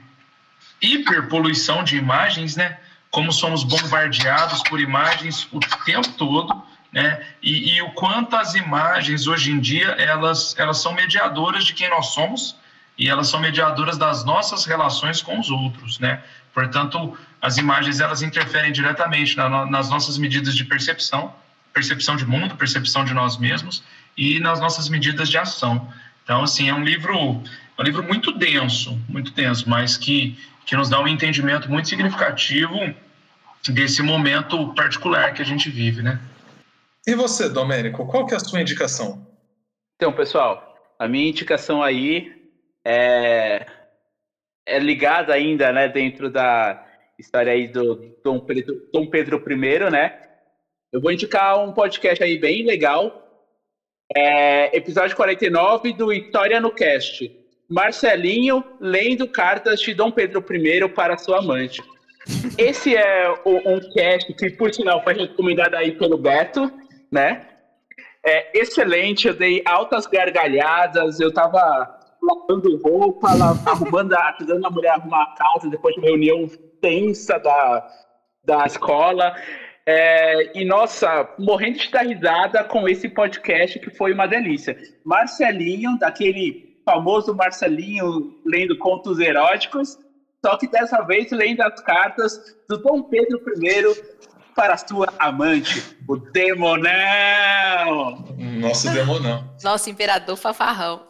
hiperpoluição de imagens, né? Como somos bombardeados por imagens o tempo todo, né? E, e, o quanto as imagens hoje em dia elas elas são mediadoras de quem nós somos e elas são mediadoras das nossas relações com os outros, né? Portanto, as imagens elas interferem diretamente na, nas nossas medidas de percepção, percepção de mundo, percepção de nós mesmos e nas nossas medidas de ação. Então, assim, é um livro, um livro muito denso, muito denso, mas que que nos dá um entendimento muito significativo desse momento particular que a gente vive, né? E você, Domênico, qual que é a sua indicação? Então, pessoal, a minha indicação aí é, é ligada ainda, né, dentro da história aí do Dom Pedro, Dom Pedro I, né? Eu vou indicar um podcast aí bem legal, é, episódio 49 do História no Cast. Marcelinho lendo cartas de Dom Pedro I para sua amante. Esse é um cast que, por sinal, foi recomendado aí pelo Beto né? É excelente, eu dei altas gargalhadas, eu tava lavando roupa, *laughs* arrumando, ajudando a mulher a arrumar a casa depois de uma reunião tensa da, da escola. É, e nossa, morrendo de dar risada com esse podcast que foi uma delícia. Marcelinho, daquele famoso Marcelinho lendo contos eróticos, só que dessa vez lendo as cartas do Dom Pedro I para sua amante, o Demonão. Nosso Demonão. Nosso imperador fafarrão.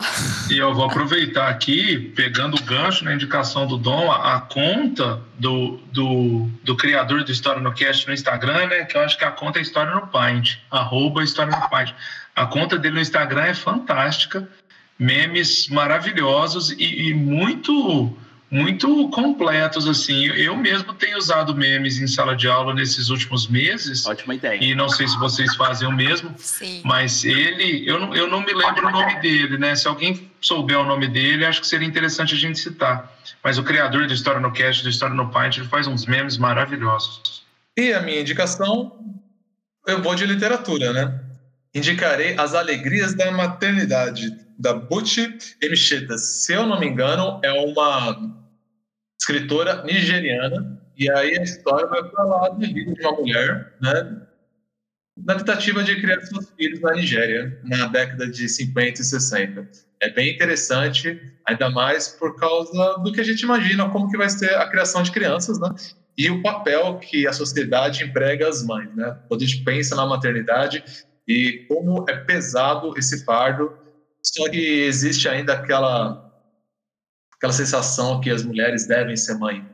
E eu vou aproveitar aqui, pegando o gancho na indicação do Dom, a, a conta do, do, do, criador do História no Cast no Instagram, né? Que eu acho que a conta é História no Paint, arroba História no Paint. A conta dele no Instagram é fantástica, memes maravilhosos e, e muito muito completos assim. Eu mesmo tenho usado memes em sala de aula nesses últimos meses. Ótima ideia. E não sei se vocês fazem o mesmo. Sim. Mas ele, eu não, eu não me lembro o nome dele, né? Se alguém souber o nome dele, acho que seria interessante a gente citar. Mas o criador do História no Cast, do História no Paint, ele faz uns memes maravilhosos. E a minha indicação, eu vou de literatura, né? Indicarei As Alegrias da Maternidade, da Buchi Emcheta. Se eu não me engano, é uma escritora nigeriana, e aí a história vai falar da vida de uma mulher, né, na tentativa de criar seus filhos na Nigéria, na década de 50 e 60. É bem interessante, ainda mais por causa do que a gente imagina como que vai ser a criação de crianças, né? E o papel que a sociedade emprega às mães, né? Quando a gente pensa na maternidade e como é pesado esse fardo, só que existe ainda aquela aquela sensação que as mulheres devem ser mãe.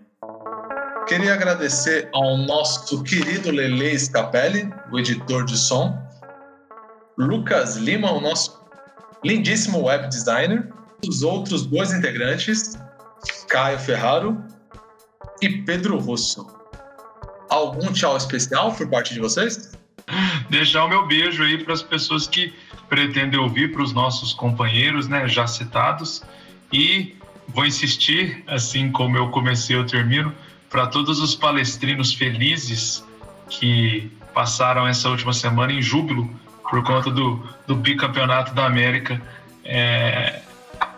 Queria agradecer ao nosso querido Lele Scapelli, o editor de som, Lucas Lima, o nosso lindíssimo web designer, os outros dois integrantes, Caio Ferraro e Pedro Russo. Algum tchau especial por parte de vocês? Deixar o meu beijo aí para as pessoas que pretendem ouvir, para os nossos companheiros, né, já citados, e Vou insistir, assim como eu comecei, eu termino, para todos os palestrinos felizes que passaram essa última semana em júbilo por conta do, do bicampeonato da América. É,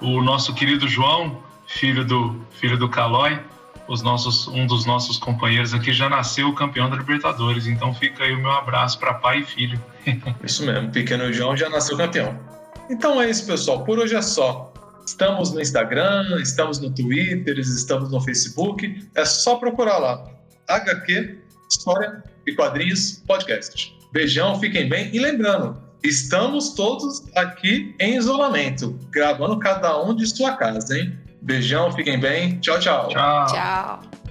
o nosso querido João, filho do filho do Calói, os nossos, um dos nossos companheiros aqui já nasceu campeão da Libertadores, então fica aí o meu abraço para pai e filho. *laughs* Isso mesmo, pequeno João já nasceu campeão. Então é isso, pessoal. Por hoje é só. Estamos no Instagram, estamos no Twitter, estamos no Facebook. É só procurar lá. HQ, História e Quadrinhos Podcast. Beijão, fiquem bem. E lembrando, estamos todos aqui em isolamento, gravando cada um de sua casa, hein? Beijão, fiquem bem. Tchau, tchau. Tchau. Tchau.